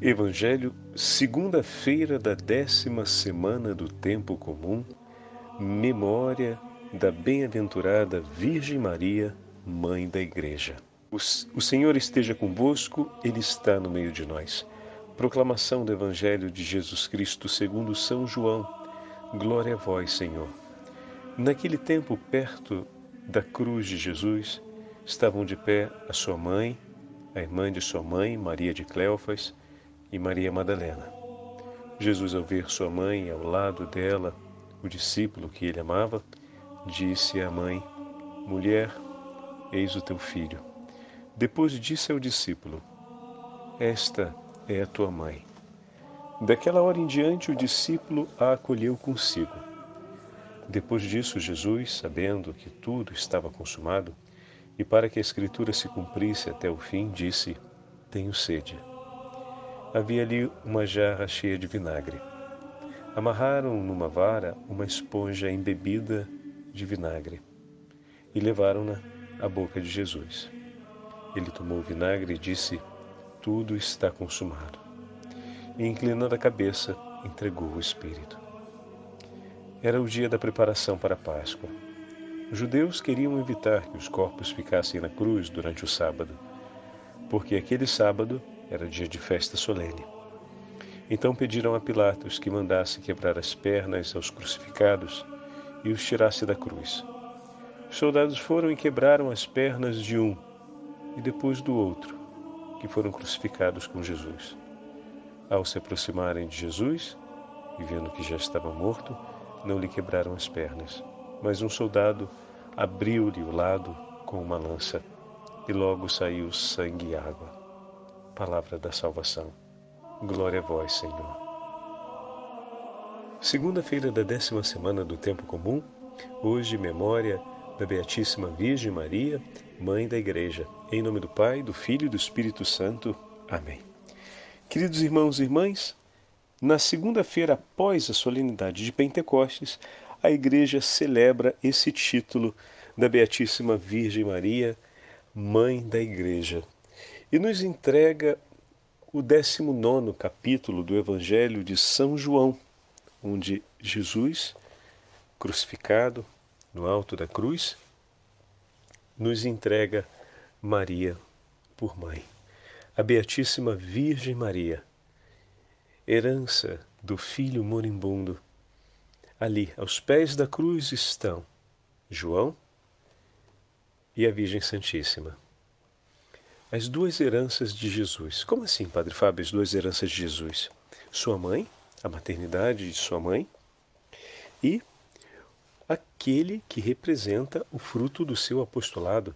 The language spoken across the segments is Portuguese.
Evangelho, segunda-feira da décima semana do tempo comum, memória da bem-aventurada Virgem Maria, Mãe da Igreja. O, Senhor esteja convosco, Ele está no meio de nós. Proclamação do Evangelho de Jesus Cristo segundo São João. Glória a vós, Senhor. Naquele tempo, perto da cruz de Jesus, estavam de pé a sua mãe, a irmã de sua mãe, Maria de Cleofas, e Maria Madalena. Jesus, ao ver sua mãe ao lado dela, o discípulo que ele amava, disse à mãe: Mulher, eis o teu filho. Depois disse ao discípulo: Esta é a tua mãe. Daquela hora em diante, o discípulo a acolheu consigo. Depois disso, Jesus, sabendo que tudo estava consumado, e para que a Escritura se cumprisse até o fim, disse: Tenho sede. Havia ali uma jarra cheia de vinagre. Amarraram numa vara uma esponja embebida de vinagre e levaram-na à boca de Jesus. Ele tomou o vinagre e disse: Tudo está consumado. E, inclinando a cabeça, entregou o Espírito. Era o dia da preparação para a Páscoa. Os judeus queriam evitar que os corpos ficassem na cruz durante o sábado, porque aquele sábado era dia de festa solene. Então pediram a Pilatos que mandasse quebrar as pernas aos crucificados e os tirasse da cruz. Os soldados foram e quebraram as pernas de um e depois do outro, que foram crucificados com Jesus. Ao se aproximarem de Jesus, e vendo que já estava morto, não lhe quebraram as pernas, mas um soldado abriu-lhe o lado com uma lança, e logo saiu sangue e água palavra da salvação. Glória a vós, Senhor. Segunda-feira da décima semana do Tempo Comum, hoje memória da Beatíssima Virgem Maria, Mãe da Igreja. Em nome do Pai, do Filho e do Espírito Santo. Amém. Queridos irmãos e irmãs, na segunda-feira após a solenidade de Pentecostes, a Igreja celebra esse título da Beatíssima Virgem Maria, Mãe da Igreja e nos entrega o 19 capítulo do Evangelho de São João, onde Jesus, crucificado no alto da cruz, nos entrega Maria por mãe. A Beatíssima Virgem Maria, herança do Filho moribundo. Ali, aos pés da cruz, estão João e a Virgem Santíssima as duas heranças de Jesus. Como assim, Padre Fábio, as duas heranças de Jesus? Sua mãe, a maternidade de sua mãe, e aquele que representa o fruto do seu apostolado,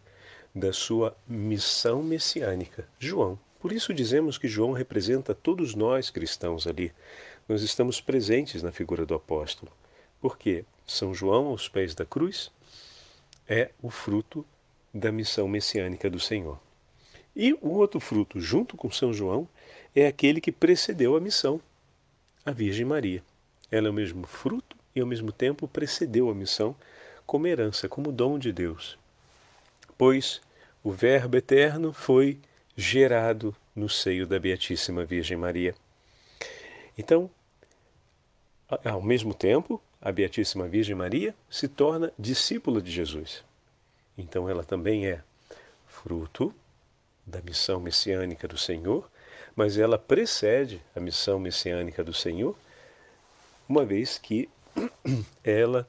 da sua missão messiânica, João. Por isso dizemos que João representa todos nós cristãos ali. Nós estamos presentes na figura do apóstolo. Porque São João, aos pés da cruz, é o fruto da missão messiânica do Senhor. E o outro fruto, junto com São João, é aquele que precedeu a missão, a Virgem Maria. Ela é o mesmo fruto e, ao mesmo tempo, precedeu a missão como herança, como dom de Deus. Pois o Verbo eterno foi gerado no seio da Beatíssima Virgem Maria. Então, ao mesmo tempo, a Beatíssima Virgem Maria se torna discípula de Jesus. Então, ela também é fruto da missão messiânica do Senhor, mas ela precede a missão messiânica do Senhor, uma vez que ela,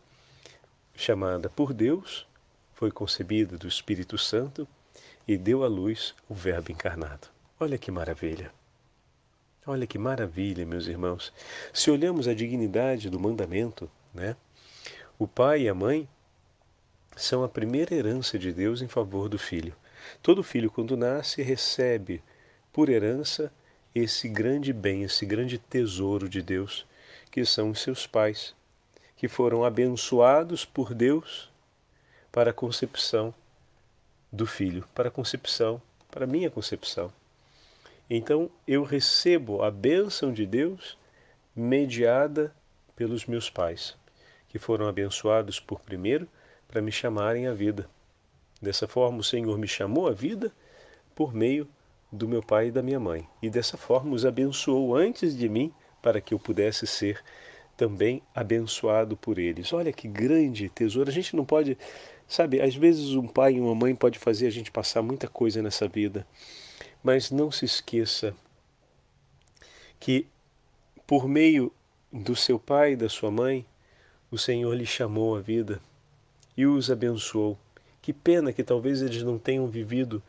chamada por Deus, foi concebida do Espírito Santo e deu à luz o Verbo encarnado. Olha que maravilha! Olha que maravilha, meus irmãos. Se olhamos a dignidade do mandamento, né? O pai e a mãe são a primeira herança de Deus em favor do filho. Todo filho, quando nasce, recebe por herança esse grande bem, esse grande tesouro de Deus, que são os seus pais, que foram abençoados por Deus para a concepção do filho, para a concepção, para a minha concepção. Então eu recebo a bênção de Deus mediada pelos meus pais, que foram abençoados por primeiro para me chamarem à vida. Dessa forma, o Senhor me chamou à vida por meio do meu pai e da minha mãe, e dessa forma os abençoou antes de mim, para que eu pudesse ser também abençoado por eles. Olha que grande tesouro. A gente não pode, sabe, às vezes um pai e uma mãe pode fazer a gente passar muita coisa nessa vida, mas não se esqueça que por meio do seu pai e da sua mãe, o Senhor lhe chamou a vida e os abençoou. Que pena que talvez eles não tenham vivido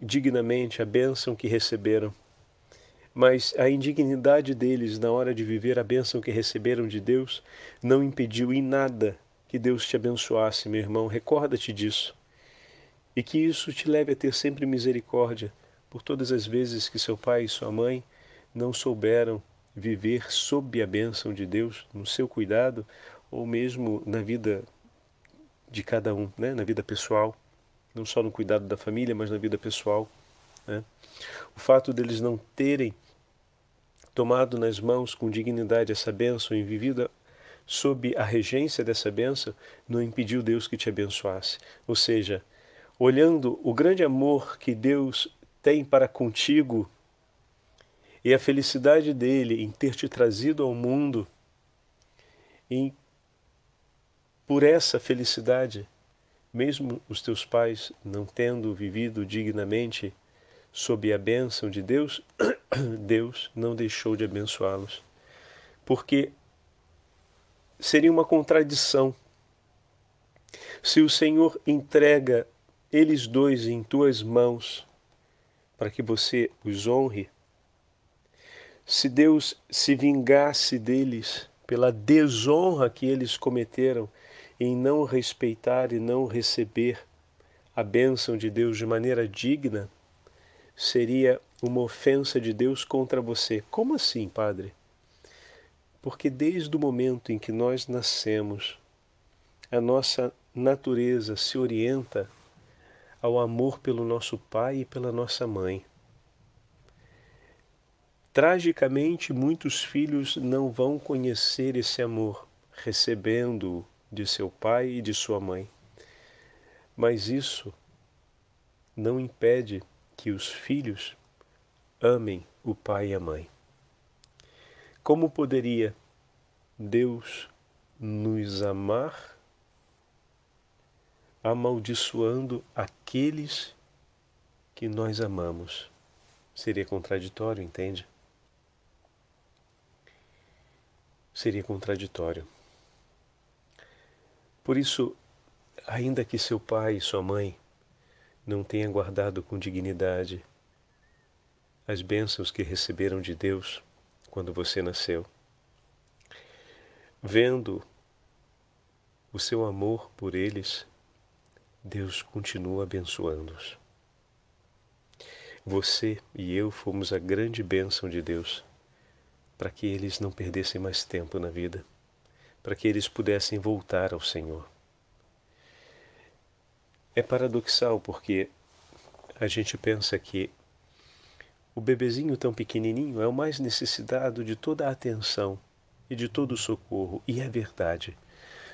dignamente a bênção que receberam. Mas a indignidade deles na hora de viver a bênção que receberam de Deus não impediu em nada que Deus te abençoasse, meu irmão. Recorda-te disso. E que isso te leve a ter sempre misericórdia por todas as vezes que seu pai e sua mãe não souberam viver sob a bênção de Deus, no seu cuidado, ou mesmo na vida de cada um, né? na vida pessoal, não só no cuidado da família, mas na vida pessoal. Né? O fato deles não terem tomado nas mãos com dignidade essa bênção e vivido sob a regência dessa bênção, não impediu Deus que te abençoasse. Ou seja, olhando o grande amor que Deus tem para contigo e a felicidade dele em ter te trazido ao mundo, em por essa felicidade, mesmo os teus pais não tendo vivido dignamente sob a bênção de Deus, Deus não deixou de abençoá-los. Porque seria uma contradição se o Senhor entrega eles dois em tuas mãos para que você os honre, se Deus se vingasse deles pela desonra que eles cometeram em não respeitar e não receber a bênção de Deus de maneira digna, seria uma ofensa de Deus contra você. Como assim, Padre? Porque desde o momento em que nós nascemos, a nossa natureza se orienta ao amor pelo nosso pai e pela nossa mãe. Tragicamente, muitos filhos não vão conhecer esse amor, recebendo-o de seu pai e de sua mãe. Mas isso não impede que os filhos amem o pai e a mãe. Como poderia Deus nos amar amaldiçoando aqueles que nós amamos? Seria contraditório, entende? Seria contraditório. Por isso, ainda que seu pai e sua mãe não tenham guardado com dignidade as bênçãos que receberam de Deus quando você nasceu, vendo o seu amor por eles, Deus continua abençoando-os. Você e eu fomos a grande bênção de Deus para que eles não perdessem mais tempo na vida para que eles pudessem voltar ao Senhor. É paradoxal porque a gente pensa que o bebezinho tão pequenininho é o mais necessitado de toda a atenção e de todo o socorro, e é verdade.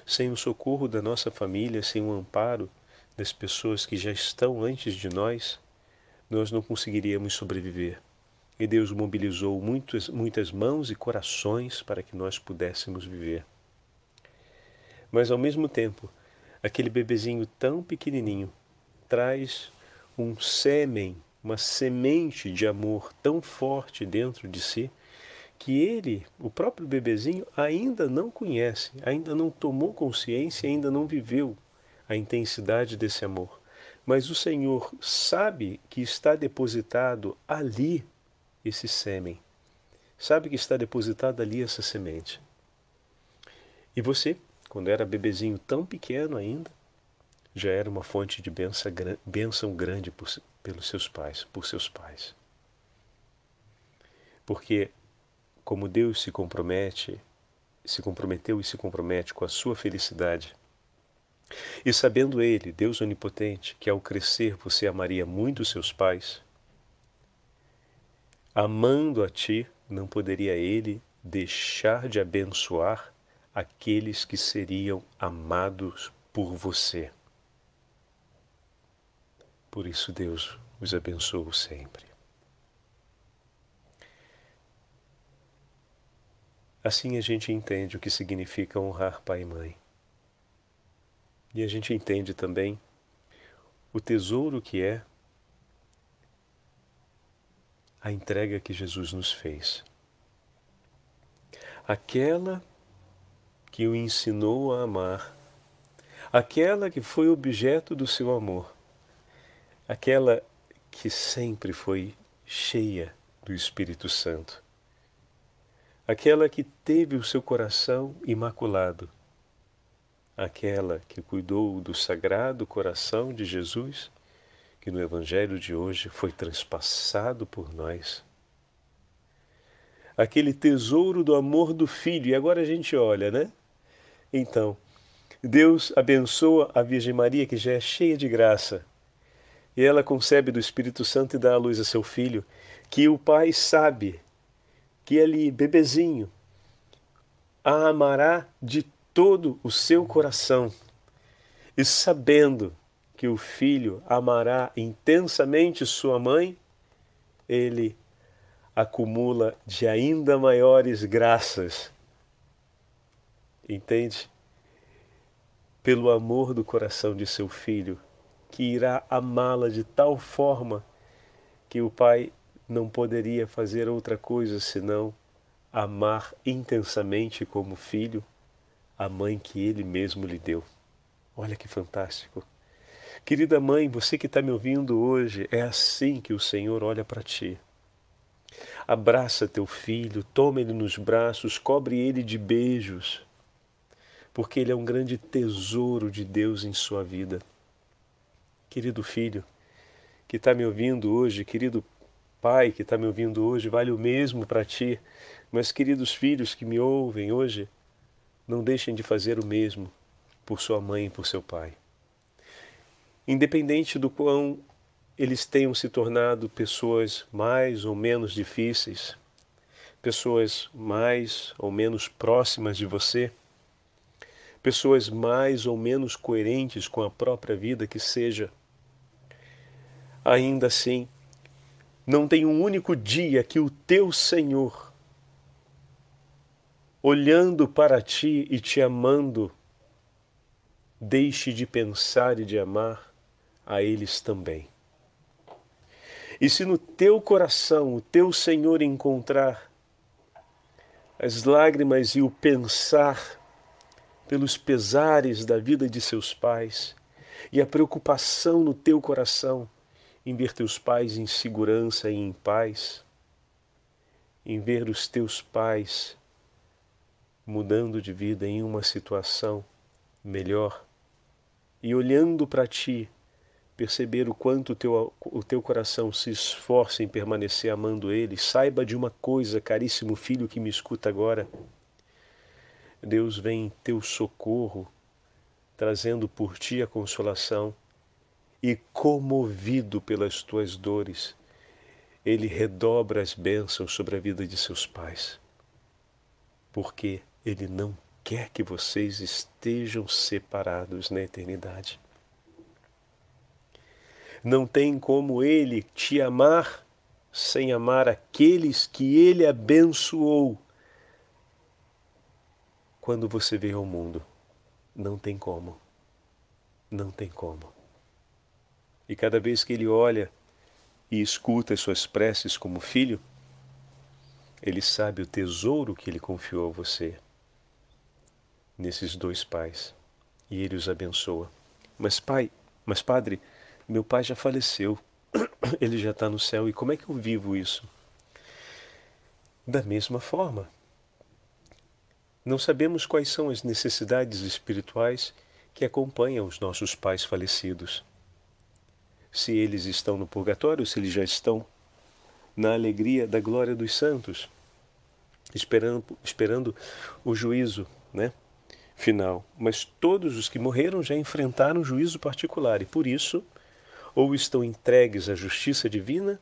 Sem o socorro da nossa família, sem o amparo das pessoas que já estão antes de nós, nós não conseguiríamos sobreviver. E Deus mobilizou muitas, muitas mãos e corações para que nós pudéssemos viver. Mas ao mesmo tempo, aquele bebezinho tão pequenininho traz um sêmen, uma semente de amor tão forte dentro de si que ele, o próprio bebezinho, ainda não conhece, ainda não tomou consciência, ainda não viveu a intensidade desse amor. Mas o Senhor sabe que está depositado ali esse sêmen, sabe que está depositado ali essa semente. E você quando era bebezinho tão pequeno ainda, já era uma fonte de benção grande por, pelos seus pais, por seus pais. Porque como Deus se compromete, se comprometeu e se compromete com a sua felicidade, e sabendo ele, Deus onipotente, que ao crescer você amaria muito seus pais, amando a ti, não poderia ele deixar de abençoar aqueles que seriam amados por você. Por isso Deus os abençoou sempre. Assim a gente entende o que significa honrar pai e mãe. E a gente entende também o tesouro que é a entrega que Jesus nos fez. Aquela que o ensinou a amar, aquela que foi objeto do seu amor, aquela que sempre foi cheia do Espírito Santo. Aquela que teve o seu coração imaculado, aquela que cuidou do sagrado coração de Jesus, que no Evangelho de hoje foi transpassado por nós. Aquele tesouro do amor do Filho, e agora a gente olha, né? Então, Deus abençoa a Virgem Maria, que já é cheia de graça, e ela concebe do Espírito Santo e dá à luz a seu filho, que o Pai sabe que ele, bebezinho, a amará de todo o seu coração, e sabendo que o filho amará intensamente sua mãe, ele acumula de ainda maiores graças. Entende? Pelo amor do coração de seu filho, que irá amá-la de tal forma que o pai não poderia fazer outra coisa senão amar intensamente como filho a mãe que ele mesmo lhe deu. Olha que fantástico. Querida mãe, você que está me ouvindo hoje, é assim que o Senhor olha para ti. Abraça teu filho, toma ele nos braços, cobre ele de beijos, porque ele é um grande tesouro de Deus em sua vida. Querido filho, que está me ouvindo hoje, querido pai que está me ouvindo hoje, vale o mesmo para ti. Mas, queridos filhos que me ouvem hoje, não deixem de fazer o mesmo por sua mãe e por seu pai. Independente do quão eles tenham se tornado pessoas mais ou menos difíceis, pessoas mais ou menos próximas de você, pessoas mais ou menos coerentes com a própria vida que seja, ainda assim, não tem um único dia que o teu Senhor, olhando para ti e te amando, deixe de pensar e de amar a eles também. E se no teu coração o teu Senhor encontrar as lágrimas e o pensar pelos pesares da vida de seus pais e a preocupação no teu coração em ver teus pais em segurança e em paz, em ver os teus pais mudando de vida em uma situação melhor e olhando para ti, perceber o quanto o teu, o teu coração se esforça em permanecer amando Ele, saiba de uma coisa, caríssimo filho que me escuta agora. Deus vem em teu socorro, trazendo por ti a consolação e comovido pelas tuas dores, ele redobra as bênçãos sobre a vida de seus pais. Porque ele não quer que vocês estejam separados na eternidade. Não tem como ele te amar sem amar aqueles que ele abençoou. Quando você veio ao mundo, não tem como. Não tem como. E cada vez que ele olha e escuta as suas preces como filho, ele sabe o tesouro que ele confiou a você nesses dois pais e ele os abençoa. Mas pai, mas padre, meu pai já faleceu, ele já está no céu e como é que eu vivo isso? Da mesma forma, não sabemos quais são as necessidades espirituais que acompanham os nossos pais falecidos se eles estão no purgatório, se eles já estão na alegria da glória dos santos, esperando, esperando o juízo né, final. Mas todos os que morreram já enfrentaram o juízo particular e por isso ou estão entregues à justiça divina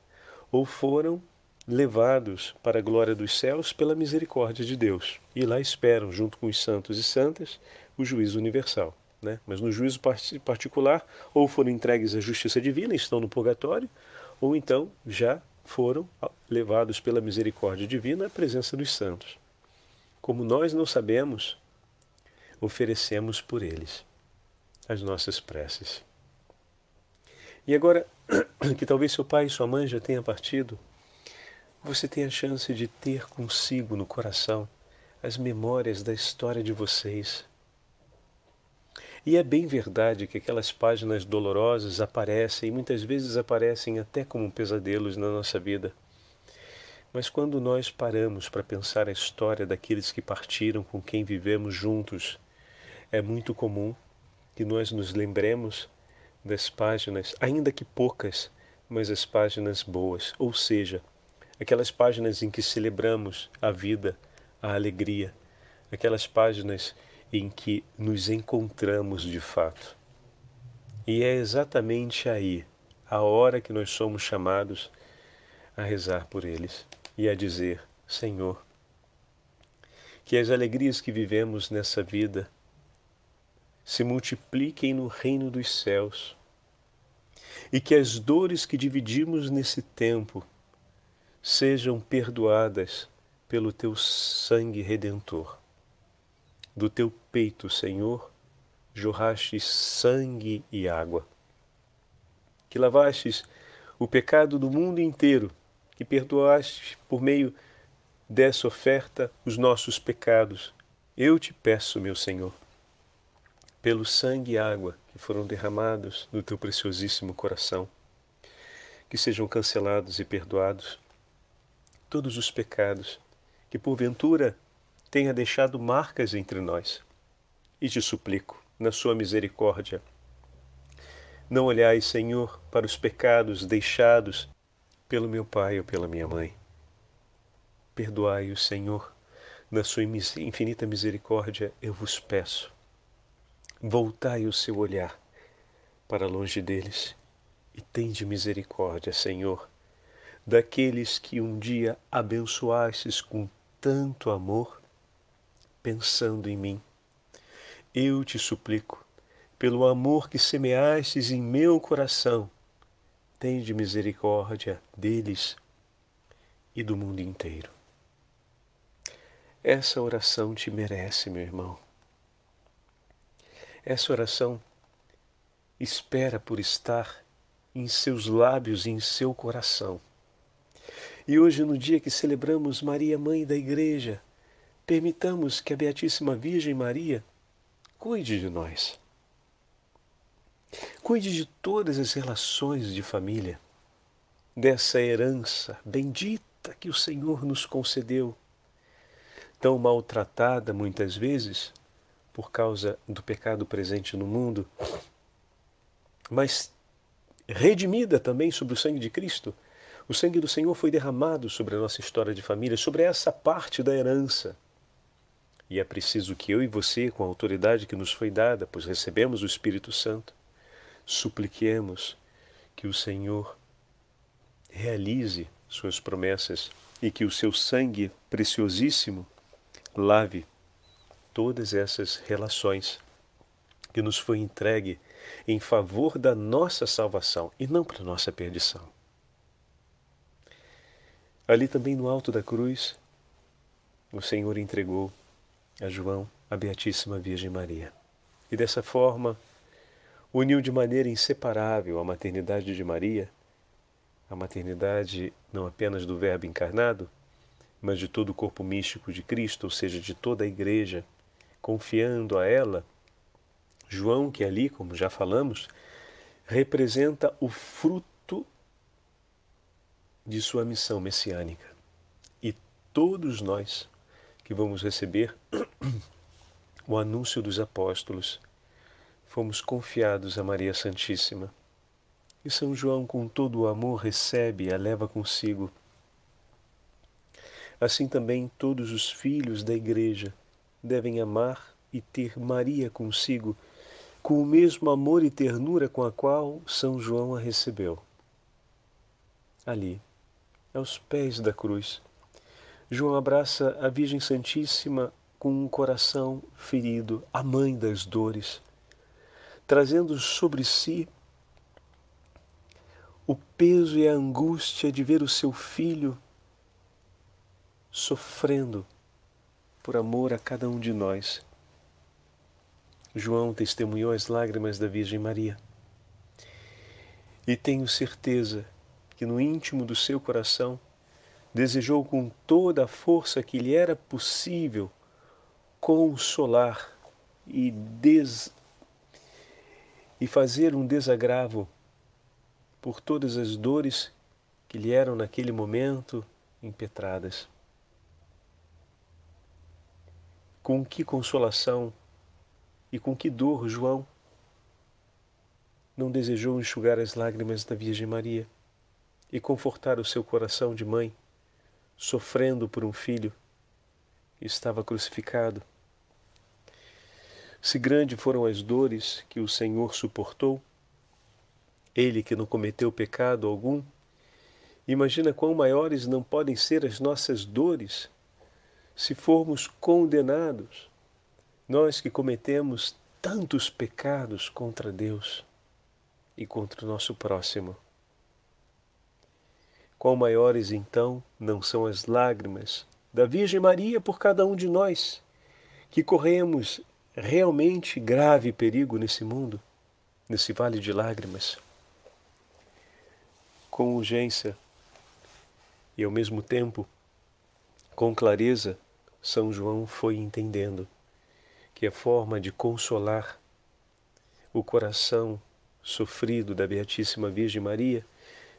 ou foram levados para a glória dos céus pela misericórdia de Deus. E lá esperam, junto com os santos e santas, o juízo universal né? mas no juízo particular, ou foram entregues à justiça divina estão no purgatório, ou então já foram levados pela misericórdia divina à presença dos santos. como nós não sabemos, oferecemos por eles as nossas preces. E agora que talvez seu pai e sua mãe já tenham partido, você tem a chance de ter consigo no coração as memórias da história de vocês. E é bem verdade que aquelas páginas dolorosas aparecem e muitas vezes aparecem até como pesadelos na nossa vida. Mas quando nós paramos para pensar a história daqueles que partiram com quem vivemos juntos, é muito comum que nós nos lembremos das páginas, ainda que poucas, mas as páginas boas, ou seja, aquelas páginas em que celebramos a vida, a alegria, aquelas páginas em que nos encontramos de fato. E é exatamente aí, a hora que nós somos chamados a rezar por eles e a dizer: Senhor, que as alegrias que vivemos nessa vida se multipliquem no reino dos céus e que as dores que dividimos nesse tempo sejam perdoadas pelo teu sangue redentor. Do teu peito, Senhor, jorrastes sangue e água. Que lavastes o pecado do mundo inteiro, que perdoastes por meio dessa oferta os nossos pecados. Eu te peço, meu Senhor, pelo sangue e água que foram derramados no teu preciosíssimo coração, que sejam cancelados e perdoados todos os pecados que porventura tenha deixado marcas entre nós. E te suplico, na sua misericórdia, não olhai, Senhor, para os pecados deixados pelo meu pai ou pela minha mãe. Perdoai o Senhor, na sua infinita misericórdia, eu vos peço. Voltai o seu olhar para longe deles e tende misericórdia, Senhor, daqueles que um dia abençoastes com tanto amor, pensando em mim. Eu te suplico, pelo amor que semeastes em meu coração, tende misericórdia deles e do mundo inteiro. Essa oração te merece, meu irmão. Essa oração espera por estar em seus lábios e em seu coração. E hoje, no dia que celebramos Maria, Mãe da Igreja, permitamos que a Beatíssima Virgem Maria cuide de nós. Cuide de todas as relações de família, dessa herança bendita que o Senhor nos concedeu, tão maltratada muitas vezes por causa do pecado presente no mundo, mas redimida também sob o sangue de Cristo o sangue do Senhor foi derramado sobre a nossa história de família, sobre essa parte da herança. E é preciso que eu e você, com a autoridade que nos foi dada, pois recebemos o Espírito Santo, supliquemos que o Senhor realize suas promessas e que o seu sangue preciosíssimo lave todas essas relações que nos foi entregue em favor da nossa salvação e não para nossa perdição. Ali também no alto da cruz, o Senhor entregou a João a Beatíssima Virgem Maria. E dessa forma, uniu de maneira inseparável a maternidade de Maria, a maternidade não apenas do Verbo encarnado, mas de todo o corpo místico de Cristo, ou seja, de toda a Igreja, confiando a ela. João, que ali, como já falamos, representa o fruto de sua missão messiânica. E todos nós que vamos receber o anúncio dos apóstolos fomos confiados a Maria Santíssima. E São João, com todo o amor, recebe e a leva consigo. Assim também todos os filhos da Igreja devem amar e ter Maria consigo, com o mesmo amor e ternura com a qual São João a recebeu. Ali, aos pés da cruz. João abraça a Virgem Santíssima com um coração ferido, a mãe das dores, trazendo sobre si o peso e a angústia de ver o seu filho sofrendo por amor a cada um de nós. João testemunhou as lágrimas da Virgem Maria. E tenho certeza que no íntimo do seu coração desejou com toda a força que lhe era possível consolar e, des... e fazer um desagravo por todas as dores que lhe eram naquele momento impetradas. Com que consolação e com que dor João não desejou enxugar as lágrimas da Virgem Maria e confortar o seu coração de mãe, sofrendo por um filho que estava crucificado. Se grande foram as dores que o Senhor suportou, ele que não cometeu pecado algum, imagina quão maiores não podem ser as nossas dores se formos condenados, nós que cometemos tantos pecados contra Deus e contra o nosso próximo. Quão maiores então não são as lágrimas da Virgem Maria por cada um de nós, que corremos realmente grave perigo nesse mundo, nesse vale de lágrimas. Com urgência e ao mesmo tempo com clareza, São João foi entendendo que a forma de consolar o coração sofrido da Beatíssima Virgem Maria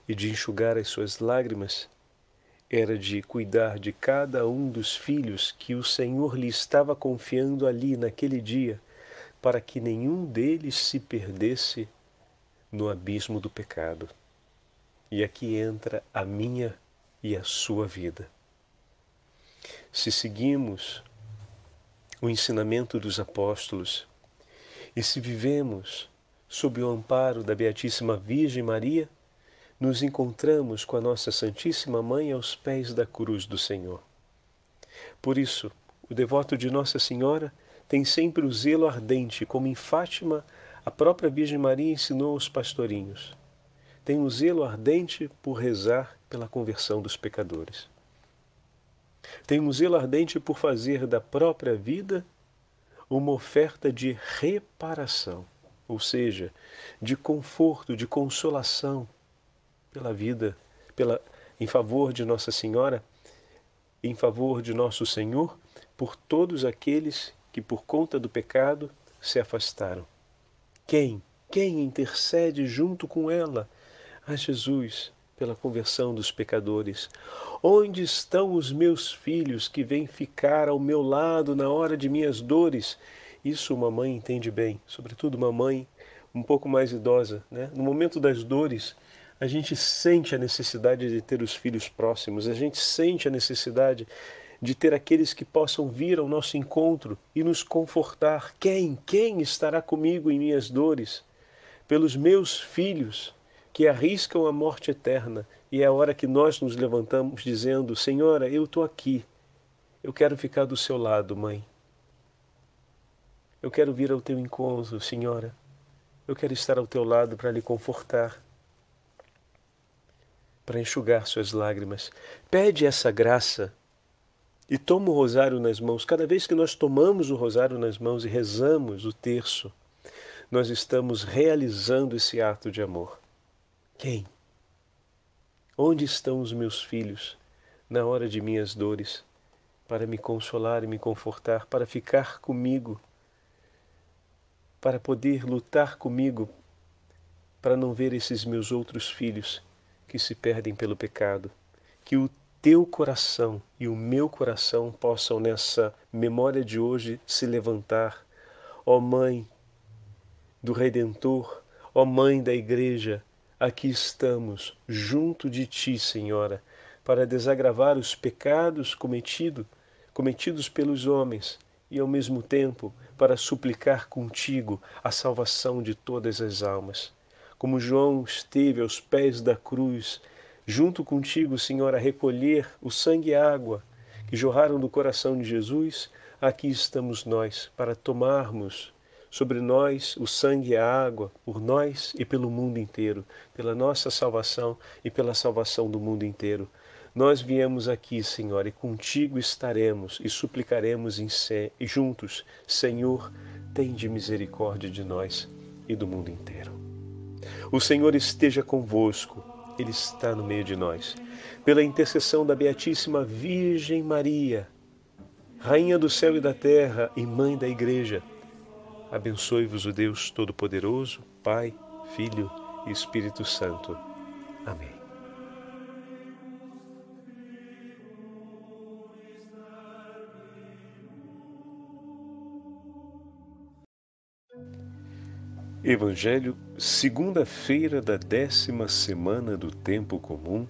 e de enxugar as suas lágrimas era de cuidar de cada um dos filhos que o Senhor lhe estava confiando ali naquele dia, para que nenhum deles se perdesse no abismo do pecado. E aqui entra a minha e a sua vida. Se seguimos o ensinamento dos apóstolos e se vivemos sob o amparo da Beatíssima Virgem Maria, nos encontramos com a nossa Santíssima Mãe aos pés da cruz do Senhor. Por isso, o devoto de Nossa Senhora tem sempre o zelo ardente, como em Fátima a própria Virgem Maria ensinou aos pastorinhos. Tem o zelo ardente por rezar pela conversão dos pecadores. Tem um zelo ardente por fazer da própria vida uma oferta de reparação, ou seja, de conforto, de consolação pela vida, pela, em favor de Nossa Senhora, em favor de nosso Senhor, por todos aqueles que por conta do pecado se afastaram. Quem? Quem intercede junto com ela? A Jesus, pela conversão dos pecadores. Onde estão os meus filhos que vêm ficar ao meu lado na hora de minhas dores? Isso uma mãe entende bem, sobretudo uma mãe um pouco mais idosa. Né? No momento das dores, a gente sente a necessidade de ter os filhos próximos, a gente sente a necessidade de ter aqueles que possam vir ao nosso encontro e nos confortar. Quem? Quem estará comigo em minhas dores? Pelos meus filhos que arriscam a morte eterna. E é a hora que nós nos levantamos dizendo: Senhora, eu estou aqui. Eu quero ficar do seu lado, mãe. Eu quero vir ao teu encontro, Senhora. Eu quero estar ao teu lado para lhe confortar para enxugar suas lágrimas. Pede essa graça e toma o rosário nas mãos. Cada vez que nós tomamos o rosário nas mãos e rezamos o terço, nós estamos realizando esse ato de amor. Quem? Onde estão os meus filhos na hora de minhas dores, para me consolar e me confortar, para ficar comigo, para poder lutar comigo, para não ver esses meus outros filhos que se perdem pelo pecado. Que o teu coração e o meu coração possam nessa memória de hoje se levantar. Ó Mãe do Redentor, ó Mãe da Igreja, aqui estamos, junto de Ti, Senhora, para desagravar os pecados cometido, cometidos pelos homens e, ao mesmo tempo, para suplicar contigo a salvação de todas as almas como João esteve aos pés da cruz, junto contigo, Senhor, a recolher o sangue e a água que jorraram do coração de Jesus, aqui estamos nós para tomarmos sobre nós o sangue e a água, por nós e pelo mundo inteiro, pela nossa salvação e pela salvação do mundo inteiro. Nós viemos aqui, Senhor, e contigo estaremos e suplicaremos em juntos, Senhor, tende misericórdia de nós e do mundo inteiro. O Senhor esteja convosco, Ele está no meio de nós. Pela intercessão da Beatíssima Virgem Maria, Rainha do céu e da terra e Mãe da Igreja, abençoe-vos o Deus Todo-Poderoso, Pai, Filho e Espírito Santo. Amém. Evangelho, segunda-feira da décima semana do Tempo Comum,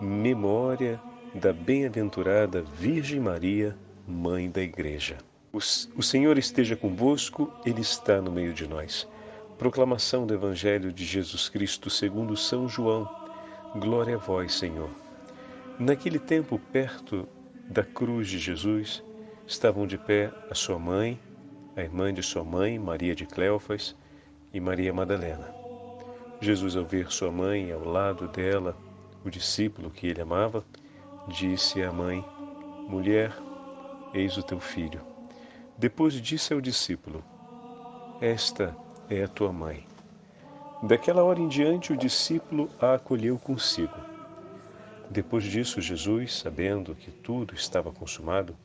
memória da bem-aventurada Virgem Maria, Mãe da Igreja. O, Senhor esteja convosco, Ele está no meio de nós. Proclamação do Evangelho de Jesus Cristo segundo São João. Glória a vós, Senhor. Naquele tempo, perto da cruz de Jesus, estavam de pé a sua mãe, a irmã de sua mãe, Maria de Cleofas, e Maria Madalena. Jesus, ao ver sua mãe ao lado dela, o discípulo que ele amava, disse à mãe: Mulher, eis o teu filho. Depois disse ao discípulo: Esta é a tua mãe. Daquela hora em diante, o discípulo a acolheu consigo. Depois disso, Jesus, sabendo que tudo estava consumado,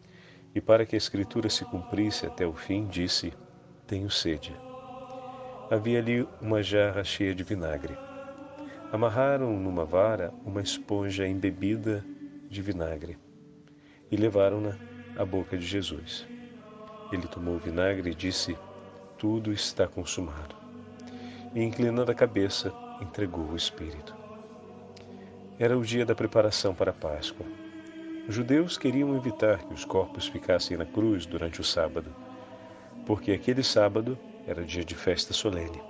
e para que a Escritura se cumprisse até o fim, disse: Tenho sede. Havia ali uma jarra cheia de vinagre. Amarraram numa vara uma esponja embebida de vinagre e levaram-na à boca de Jesus. Ele tomou o vinagre e disse: Tudo está consumado. E, inclinando a cabeça, entregou o Espírito. Era o dia da preparação para a Páscoa. Os judeus queriam evitar que os corpos ficassem na cruz durante o sábado, porque aquele sábado era dia de festa solene.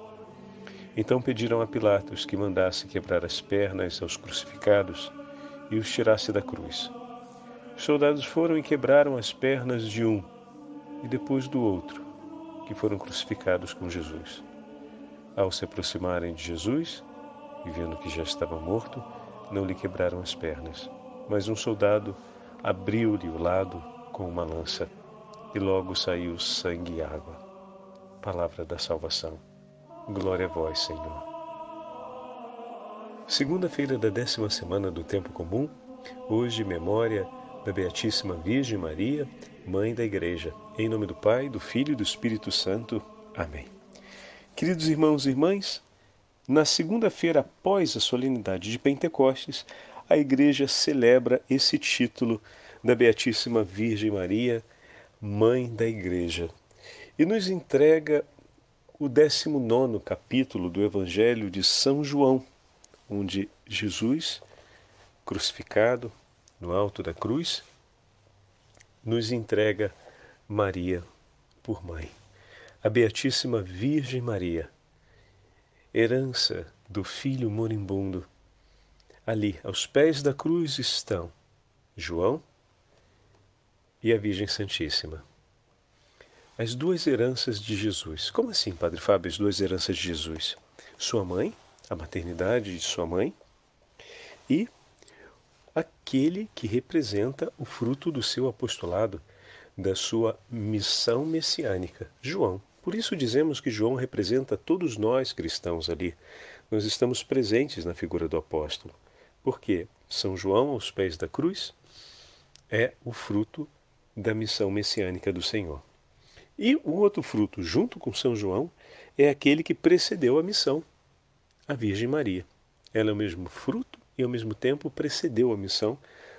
Então pediram a Pilatos que mandasse quebrar as pernas aos crucificados e os tirasse da cruz. Os soldados foram e quebraram as pernas de um e depois do outro, que foram crucificados com Jesus. Ao se aproximarem de Jesus, e vendo que já estava morto, não lhe quebraram as pernas, mas um soldado abriu-lhe o lado com uma lança, e logo saiu sangue e água palavra da salvação. Glória a vós, Senhor. Segunda-feira da décima semana do Tempo Comum, hoje memória da Beatíssima Virgem Maria, Mãe da Igreja. Em nome do Pai, do Filho e do Espírito Santo. Amém. Queridos irmãos e irmãs, na segunda-feira após a solenidade de Pentecostes, a Igreja celebra esse título da Beatíssima Virgem Maria, Mãe da Igreja e nos entrega o 19 capítulo do Evangelho de São João, onde Jesus, crucificado no alto da cruz, nos entrega Maria por mãe. A Beatíssima Virgem Maria, herança do Filho moribundo. Ali, aos pés da cruz, estão João e a Virgem Santíssima as duas heranças de Jesus. Como assim, Padre Fábio, as duas heranças de Jesus? Sua mãe, a maternidade de sua mãe, e aquele que representa o fruto do seu apostolado, da sua missão messiânica, João. Por isso dizemos que João representa todos nós cristãos ali. Nós estamos presentes na figura do apóstolo. Porque São João, aos pés da cruz, é o fruto da missão messiânica do Senhor. E o outro fruto, junto com São João, é aquele que precedeu a missão, a Virgem Maria. Ela é o mesmo fruto e, ao mesmo tempo, precedeu a missão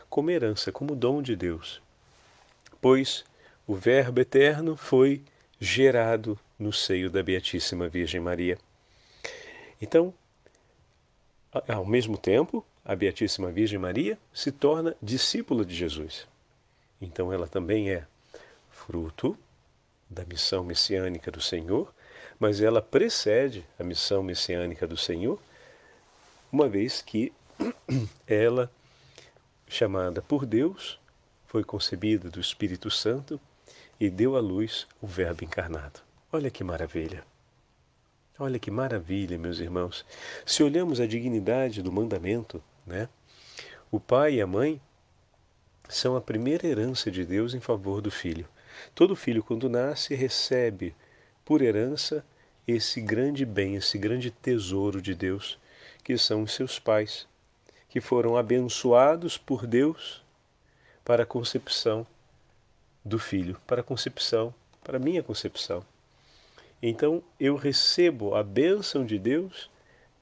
como herança, como dom de Deus. Pois o Verbo eterno foi gerado no seio da Beatíssima Virgem Maria. Então, ao mesmo tempo, a Beatíssima Virgem Maria se torna discípula de Jesus. Então, ela também é fruto da missão messiânica do Senhor, mas ela precede a missão messiânica do Senhor, uma vez que ela, chamada por Deus, foi concebida do Espírito Santo e deu à luz o Verbo encarnado. Olha que maravilha! Olha que maravilha, meus irmãos. Se olhamos a dignidade do mandamento, né? O pai e a mãe são a primeira herança de Deus em favor do filho. Todo filho, quando nasce, recebe por herança esse grande bem, esse grande tesouro de Deus, que são os seus pais, que foram abençoados por Deus para a concepção do filho, para a concepção, para a minha concepção. Então eu recebo a bênção de Deus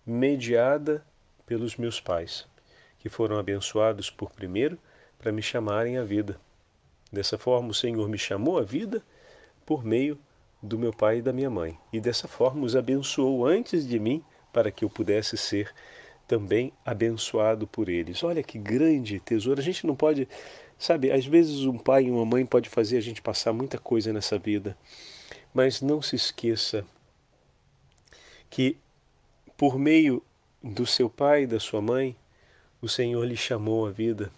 mediada pelos meus pais, que foram abençoados por primeiro para me chamarem à vida. Dessa forma, o Senhor me chamou à vida por meio do meu pai e da minha mãe, e dessa forma os abençoou antes de mim para que eu pudesse ser também abençoado por eles. Olha que grande tesouro. A gente não pode, sabe, às vezes um pai e uma mãe pode fazer a gente passar muita coisa nessa vida. Mas não se esqueça que por meio do seu pai e da sua mãe, o Senhor lhe chamou à vida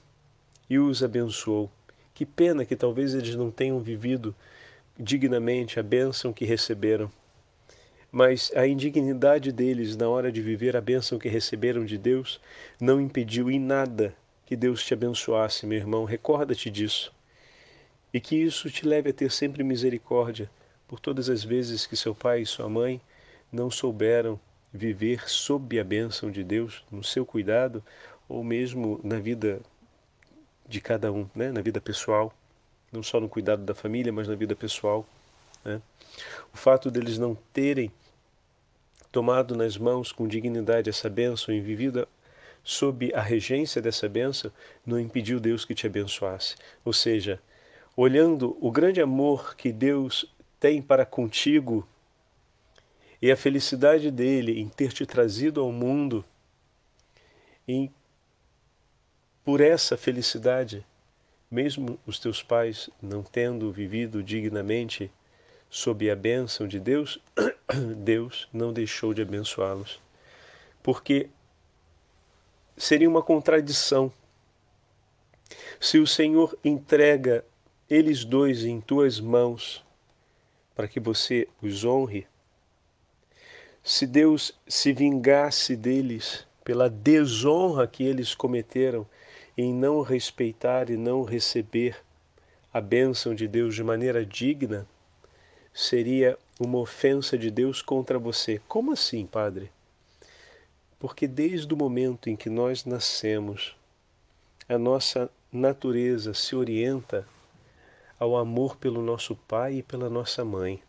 e os abençoou. Que pena que talvez eles não tenham vivido dignamente a bênção que receberam. Mas a indignidade deles na hora de viver a bênção que receberam de Deus não impediu em nada que Deus te abençoasse, meu irmão. Recorda-te disso. E que isso te leve a ter sempre misericórdia por todas as vezes que seu pai e sua mãe não souberam viver sob a bênção de Deus, no seu cuidado, ou mesmo na vida de cada um, né? na vida pessoal, não só no cuidado da família, mas na vida pessoal. Né? O fato deles não terem tomado nas mãos com dignidade essa bênção e vivido sob a regência dessa bênção, não impediu Deus que te abençoasse. Ou seja, olhando o grande amor que Deus tem para contigo e a felicidade dele em ter te trazido ao mundo, em por essa felicidade, mesmo os teus pais não tendo vivido dignamente sob a bênção de Deus, Deus não deixou de abençoá-los. Porque seria uma contradição. Se o Senhor entrega eles dois em tuas mãos para que você os honre, se Deus se vingasse deles pela desonra que eles cometeram em não respeitar e não receber a bênção de Deus de maneira digna, seria uma ofensa de Deus contra você. Como assim, Padre? Porque desde o momento em que nós nascemos, a nossa natureza se orienta ao amor pelo nosso pai e pela nossa mãe.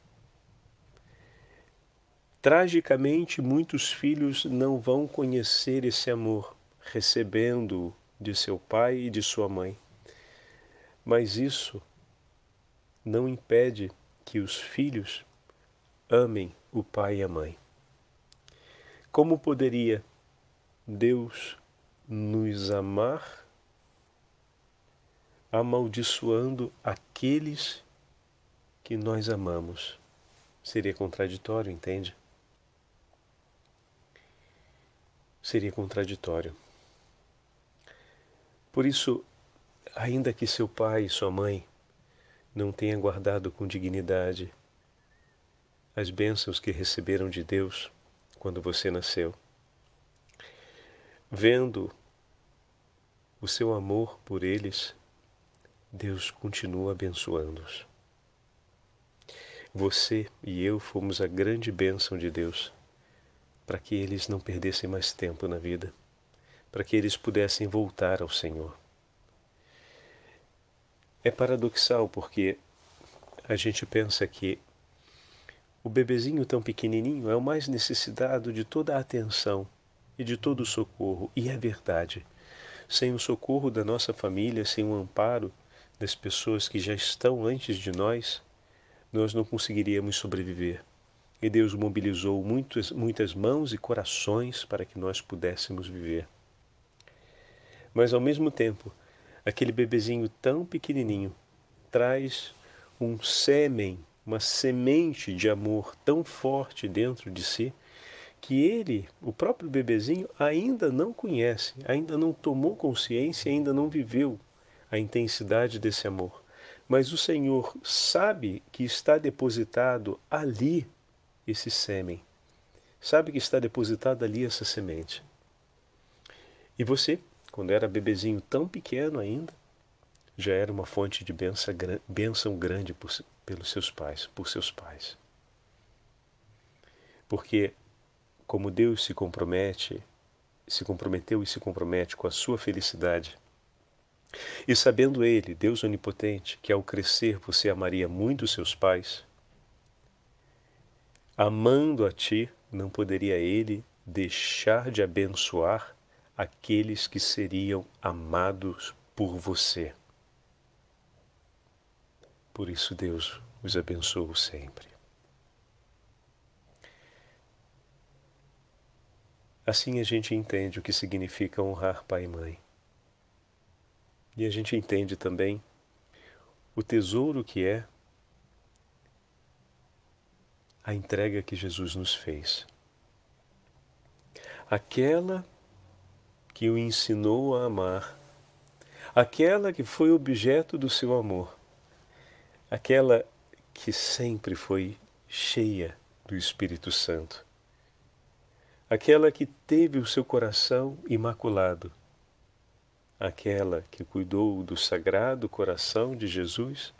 Tragicamente, muitos filhos não vão conhecer esse amor, recebendo-o de seu pai e de sua mãe. Mas isso não impede que os filhos amem o pai e a mãe. Como poderia Deus nos amar amaldiçoando aqueles que nós amamos? Seria contraditório, entende? Seria contraditório. Por isso, ainda que seu pai e sua mãe não tenham guardado com dignidade as bênçãos que receberam de Deus quando você nasceu, vendo o seu amor por eles, Deus continua abençoando-os. Você e eu fomos a grande bênção de Deus para que eles não perdessem mais tempo na vida para que eles pudessem voltar ao Senhor. É paradoxal porque a gente pensa que o bebezinho tão pequenininho é o mais necessitado de toda a atenção e de todo o socorro, e é verdade. Sem o socorro da nossa família, sem o amparo das pessoas que já estão antes de nós, nós não conseguiríamos sobreviver. E Deus mobilizou muitas, muitas mãos e corações para que nós pudéssemos viver. Mas ao mesmo tempo, aquele bebezinho tão pequenininho traz um sêmen, uma semente de amor tão forte dentro de si que ele, o próprio bebezinho, ainda não conhece, ainda não tomou consciência, ainda não viveu a intensidade desse amor. Mas o Senhor sabe que está depositado ali esse sêmen, sabe que está depositado ali essa semente. E você quando era bebezinho tão pequeno ainda, já era uma fonte de benção grande por, pelos seus pais, por seus pais. Porque como Deus se compromete, se comprometeu e se compromete com a sua felicidade, e sabendo ele, Deus onipotente, que ao crescer você amaria muito seus pais, amando a ti, não poderia ele deixar de abençoar aqueles que seriam amados por você. Por isso Deus os abençoa sempre. Assim a gente entende o que significa honrar pai e mãe. E a gente entende também o tesouro que é a entrega que Jesus nos fez. Aquela que o ensinou a amar, aquela que foi objeto do seu amor, aquela que sempre foi cheia do Espírito Santo, aquela que teve o seu coração imaculado, aquela que cuidou do sagrado coração de Jesus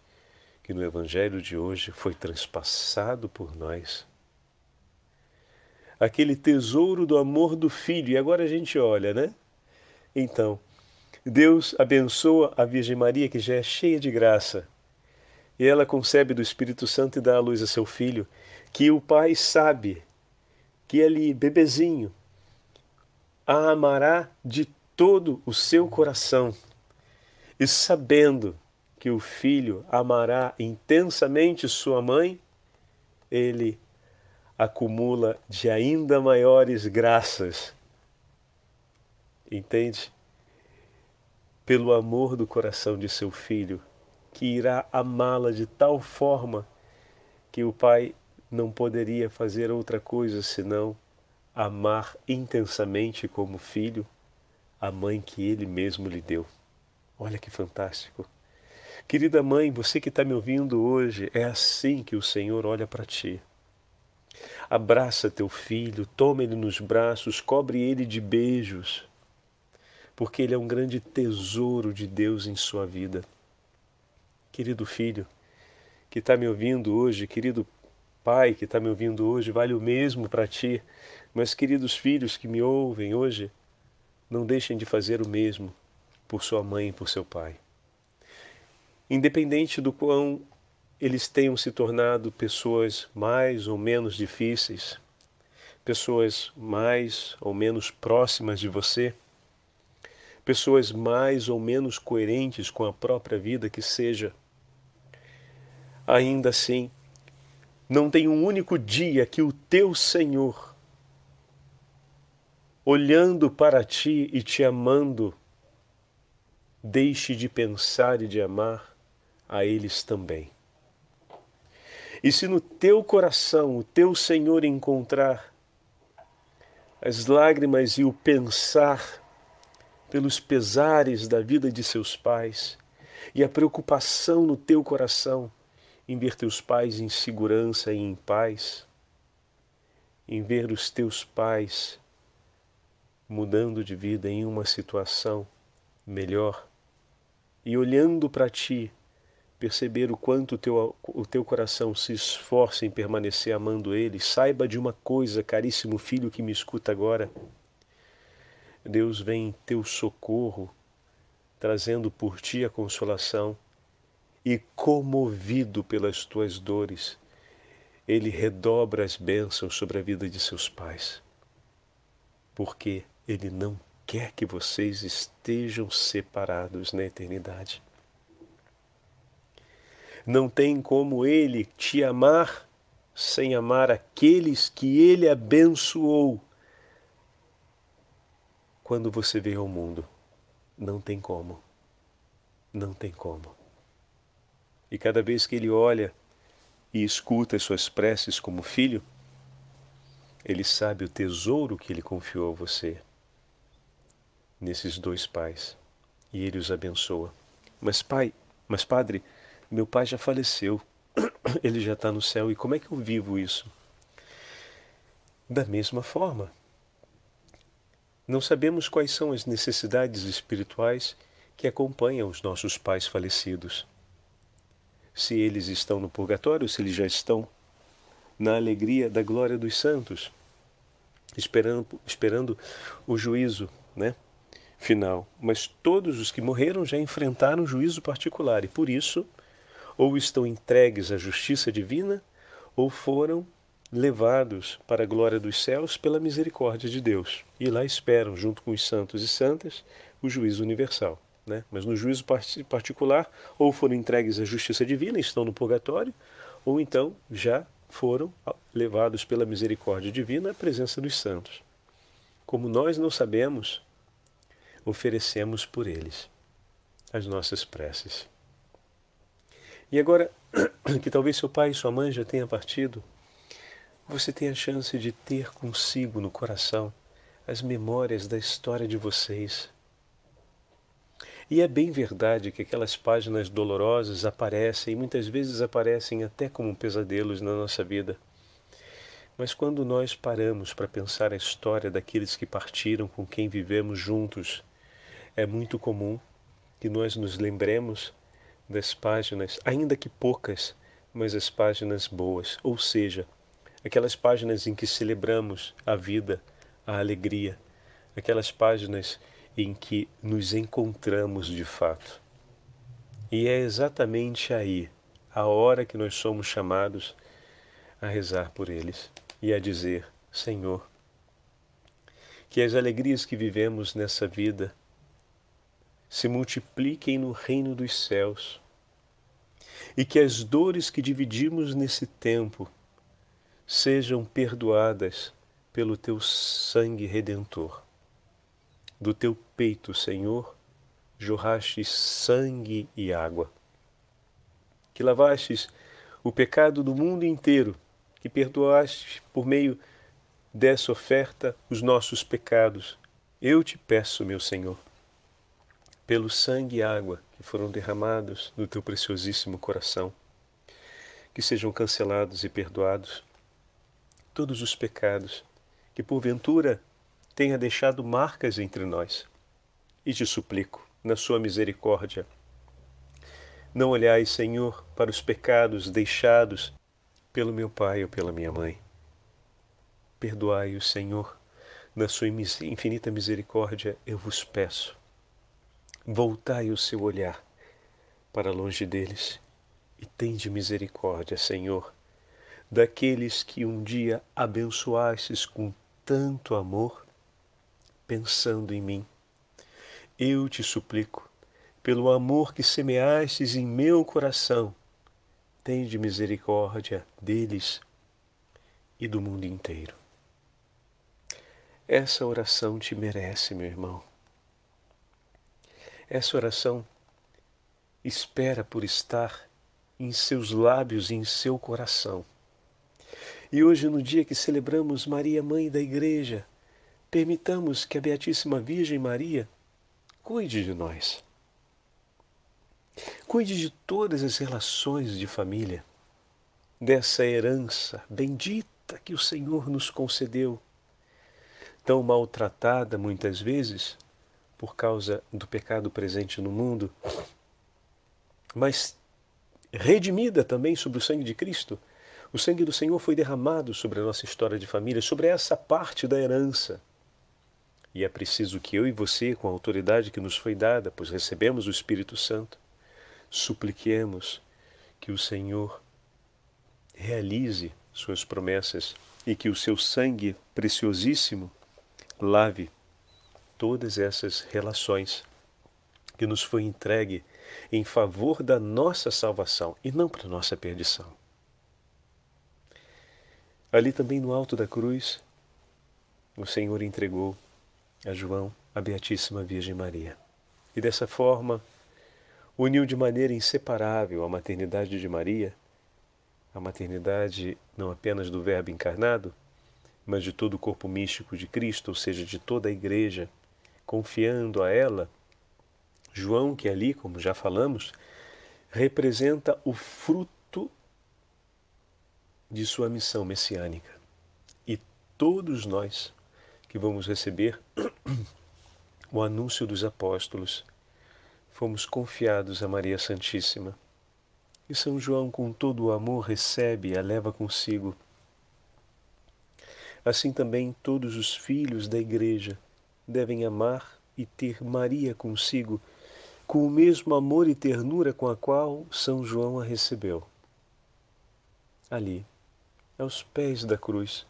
que no Evangelho de hoje foi transpassado por nós. Aquele tesouro do amor do Filho. E agora a gente olha, né? Então, Deus abençoa a Virgem Maria, que já é cheia de graça. E ela concebe do Espírito Santo e dá a luz a seu filho, que o Pai sabe que ali, bebezinho, a amará de todo o seu coração. E sabendo que o filho amará intensamente sua mãe, ele acumula de ainda maiores graças. Entende? Pelo amor do coração de seu filho, que irá amá-la de tal forma que o pai não poderia fazer outra coisa senão amar intensamente como filho a mãe que ele mesmo lhe deu. Olha que fantástico! Querida mãe, você que está me ouvindo hoje, é assim que o Senhor olha para ti. Abraça teu filho, toma ele nos braços, cobre ele de beijos, porque ele é um grande tesouro de Deus em sua vida. Querido filho, que está me ouvindo hoje, querido pai que está me ouvindo hoje, vale o mesmo para ti. Mas, queridos filhos que me ouvem hoje, não deixem de fazer o mesmo por sua mãe e por seu pai independente do quão eles tenham se tornado pessoas mais ou menos difíceis, pessoas mais ou menos próximas de você, pessoas mais ou menos coerentes com a própria vida que seja, ainda assim, não tem um único dia que o teu Senhor, olhando para ti e te amando, deixe de pensar e de amar a eles também. E se no teu coração o teu Senhor encontrar as lágrimas e o pensar pelos pesares da vida de seus pais e a preocupação no teu coração em ver teus pais em segurança e em paz, em ver os teus pais mudando de vida em uma situação melhor e olhando para ti perceber o quanto o teu, o teu coração se esforça em permanecer amando Ele, saiba de uma coisa, caríssimo filho que me escuta agora. Deus vem em teu socorro, trazendo por ti a consolação, e comovido pelas tuas dores, Ele redobra as bênçãos sobre a vida de seus pais, porque Ele não quer que vocês estejam separados na eternidade. Não tem como ele te amar sem amar aqueles que ele abençoou. Quando você veio ao mundo, não tem como. Não tem como. E cada vez que ele olha e escuta as suas preces como filho, ele sabe o tesouro que ele confiou a você nesses dois pais e ele os abençoa. Mas pai, mas padre, meu pai já faleceu, ele já está no céu, e como é que eu vivo isso? Da mesma forma. Não sabemos quais são as necessidades espirituais que acompanham os nossos pais falecidos. Se eles estão no purgatório, se eles já estão na alegria da glória dos santos, esperando, esperando o juízo né, final. Mas todos os que morreram já enfrentaram o juízo particular e, por isso, ou estão entregues à justiça divina ou foram levados para a glória dos céus pela misericórdia de Deus. E lá esperam, junto com os santos e santas, o juízo universal. Né? Mas no juízo particular, ou foram entregues à justiça divina e estão no purgatório, ou então já foram levados pela misericórdia divina à presença dos santos. Como nós não sabemos, oferecemos por eles as nossas preces. E agora que talvez seu pai e sua mãe já tenham partido, você tem a chance de ter consigo no coração as memórias da história de vocês. E é bem verdade que aquelas páginas dolorosas aparecem, e muitas vezes aparecem até como pesadelos na nossa vida. Mas quando nós paramos para pensar a história daqueles que partiram com quem vivemos juntos, é muito comum que nós nos lembremos das páginas, ainda que poucas, mas as páginas boas, ou seja, aquelas páginas em que celebramos a vida, a alegria, aquelas páginas em que nos encontramos de fato. E é exatamente aí, a hora que nós somos chamados a rezar por eles e a dizer: Senhor, que as alegrias que vivemos nessa vida se multipliquem no reino dos céus e que as dores que dividimos nesse tempo sejam perdoadas pelo teu sangue redentor. Do teu peito, Senhor, jorrastes sangue e água. Que lavastes o pecado do mundo inteiro, que perdoaste por meio dessa oferta os nossos pecados. Eu te peço, meu Senhor, pelo sangue e água que foram derramados no teu preciosíssimo coração, que sejam cancelados e perdoados todos os pecados que porventura tenha deixado marcas entre nós. E te suplico, na sua misericórdia, não olhais, Senhor, para os pecados deixados pelo meu pai ou pela minha mãe. Perdoai-o, Senhor, na sua infinita misericórdia, eu vos peço. Voltai o seu olhar para longe deles e tende misericórdia, Senhor, daqueles que um dia abençoastes com tanto amor, pensando em mim. Eu te suplico, pelo amor que semeastes em meu coração, tende misericórdia deles e do mundo inteiro. Essa oração te merece, meu irmão. Essa oração espera por estar em seus lábios e em seu coração. E hoje, no dia que celebramos Maria, Mãe da Igreja, permitamos que a Beatíssima Virgem Maria cuide de nós. Cuide de todas as relações de família, dessa herança bendita que o Senhor nos concedeu, tão maltratada muitas vezes por causa do pecado presente no mundo, mas redimida também sobre o sangue de Cristo o sangue do Senhor foi derramado sobre a nossa história de família, sobre essa parte da herança. E é preciso que eu e você, com a autoridade que nos foi dada, pois recebemos o Espírito Santo, supliquemos que o Senhor realize suas promessas e que o seu sangue preciosíssimo lave todas essas relações que nos foi entregue em favor da nossa salvação e não para nossa perdição. Ali também no alto da cruz, o Senhor entregou a João a Beatíssima Virgem Maria. E dessa forma, uniu de maneira inseparável a maternidade de Maria, a maternidade não apenas do Verbo encarnado, mas de todo o corpo místico de Cristo, ou seja, de toda a Igreja, confiando a ela. João, que ali, como já falamos, representa o fruto de sua missão messiânica. E todos nós que vamos receber o anúncio dos apóstolos, fomos confiados a Maria Santíssima. E São João, com todo o amor, recebe e a leva consigo. Assim também todos os filhos da Igreja devem amar e ter Maria consigo, com o mesmo amor e ternura com a qual São João a recebeu. Ali, aos pés da cruz,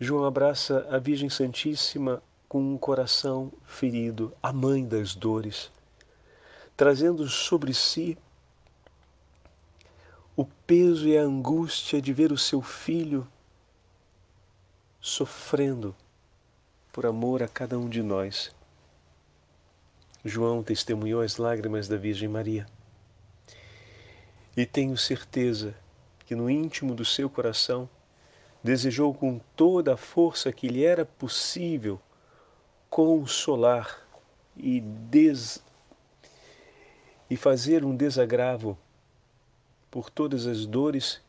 João abraça a Virgem Santíssima com um coração ferido, a mãe das dores, trazendo sobre si o peso e a angústia de ver o seu filho sofrendo por amor a cada um de nós. João testemunhou as lágrimas da Virgem Maria. E tenho certeza que no íntimo do seu coração desejou com toda a força que lhe era possível consolar e, des... e fazer um desagravo por todas as dores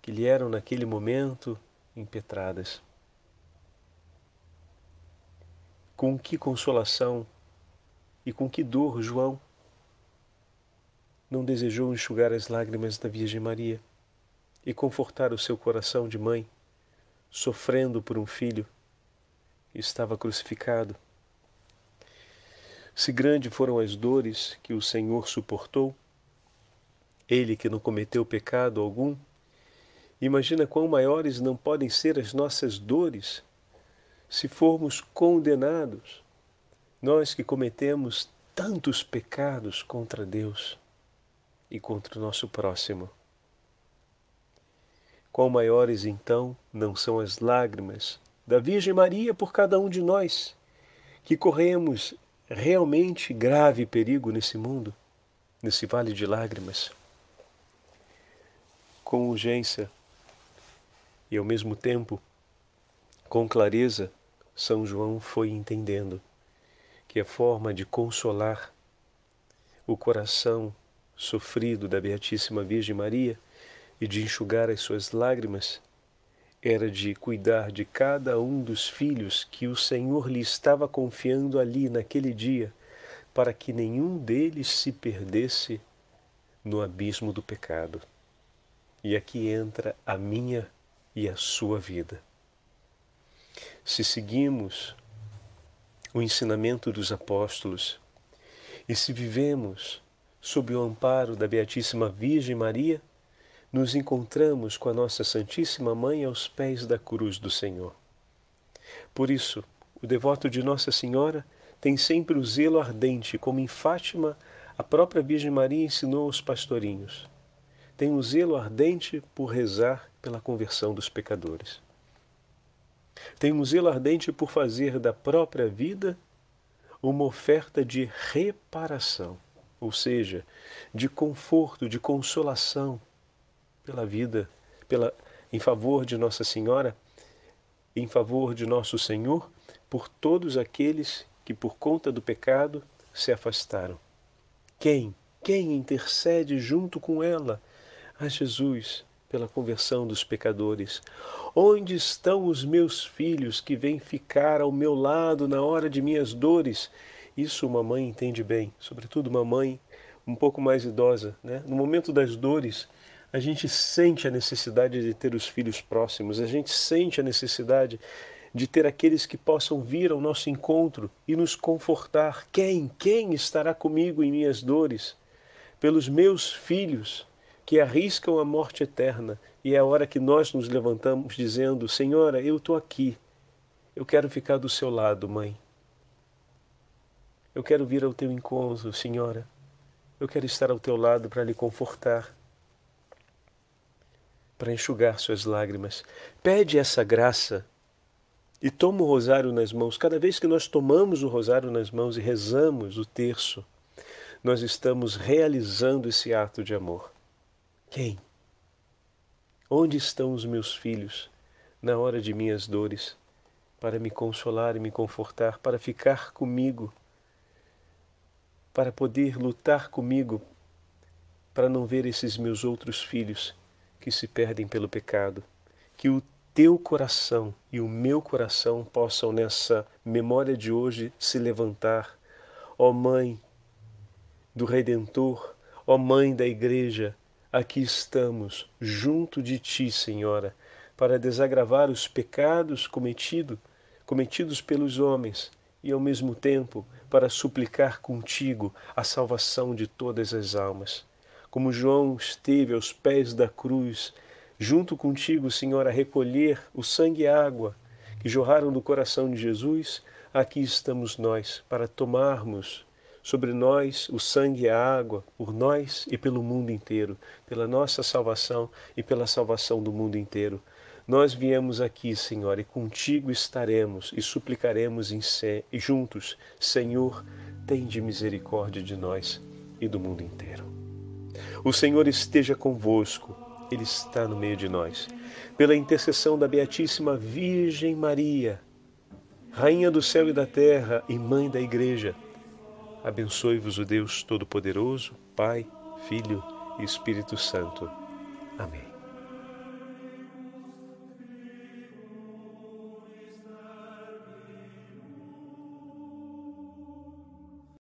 que lhe eram naquele momento impetradas. Com que consolação e com que dor João não desejou enxugar as lágrimas da Virgem Maria e confortar o seu coração de mãe sofrendo por um filho que estava crucificado. Se grande foram as dores que o Senhor suportou, ele que não cometeu pecado algum, imagina quão maiores não podem ser as nossas dores se formos condenados, nós que cometemos tantos pecados contra Deus e contra o nosso próximo. Quão maiores então não são as lágrimas da Virgem Maria por cada um de nós, que corremos realmente grave perigo nesse mundo, nesse vale de lágrimas. Com urgência e ao mesmo tempo com clareza, São João foi entendendo que a forma de consolar o coração sofrido da Beatíssima Virgem Maria e de enxugar as suas lágrimas era de cuidar de cada um dos filhos que o Senhor lhe estava confiando ali naquele dia, para que nenhum deles se perdesse no abismo do pecado. E aqui entra a minha e a sua vida. Se seguimos o ensinamento dos apóstolos e se vivemos sob o amparo da Beatíssima Virgem Maria, nos encontramos com a nossa Santíssima Mãe aos pés da cruz do Senhor. Por isso, o devoto de Nossa Senhora tem sempre o zelo ardente, como em Fátima a própria Virgem Maria ensinou aos pastorinhos. Tem o zelo ardente por rezar pela conversão dos pecadores. Tem um zelo ardente por fazer da própria vida uma oferta de reparação, ou seja, de conforto, de consolação, pela vida, pela, em favor de Nossa Senhora, em favor de nosso Senhor, por todos aqueles que por conta do pecado se afastaram. Quem? Quem intercede junto com ela a Jesus pela conversão dos pecadores? Onde estão os meus filhos que vêm ficar ao meu lado na hora de minhas dores? Isso uma mãe entende bem, sobretudo uma mãe um pouco mais idosa, né? No momento das dores, a gente sente a necessidade de ter os filhos próximos, a gente sente a necessidade de ter aqueles que possam vir ao nosso encontro e nos confortar. Quem? Quem estará comigo em minhas dores? Pelos meus filhos que arriscam a morte eterna. E é a hora que nós nos levantamos dizendo: Senhora, eu estou aqui. Eu quero ficar do seu lado, mãe. Eu quero vir ao teu encontro, Senhora. Eu quero estar ao teu lado para lhe confortar para enxugar suas lágrimas. Pede essa graça e toma o rosário nas mãos. Cada vez que nós tomamos o rosário nas mãos e rezamos o terço, nós estamos realizando esse ato de amor. Quem? Onde estão os meus filhos na hora de minhas dores, para me consolar e me confortar, para ficar comigo, para poder lutar comigo, para não ver esses meus outros filhos que se perdem pelo pecado, que o teu coração e o meu coração possam nessa memória de hoje se levantar. Ó Mãe do Redentor, ó Mãe da Igreja, aqui estamos, junto de Ti, Senhora, para desagravar os pecados cometido, cometidos pelos homens e, ao mesmo tempo, para suplicar contigo a salvação de todas as almas. Como João esteve aos pés da cruz, junto contigo, Senhor, a recolher o sangue e a água que jorraram do coração de Jesus, aqui estamos nós para tomarmos sobre nós o sangue e a água, por nós e pelo mundo inteiro, pela nossa salvação e pela salvação do mundo inteiro. Nós viemos aqui, Senhor, e contigo estaremos e suplicaremos em sé, juntos, Senhor, tende misericórdia de nós e do mundo inteiro. O Senhor esteja convosco ele está no meio de nós. Pela intercessão da Beatíssima Virgem Maria, Rainha do céu e da terra e Mãe da Igreja, abençoe-vos o Deus Todo-Poderoso, Pai, Filho e Espírito Santo. Amém.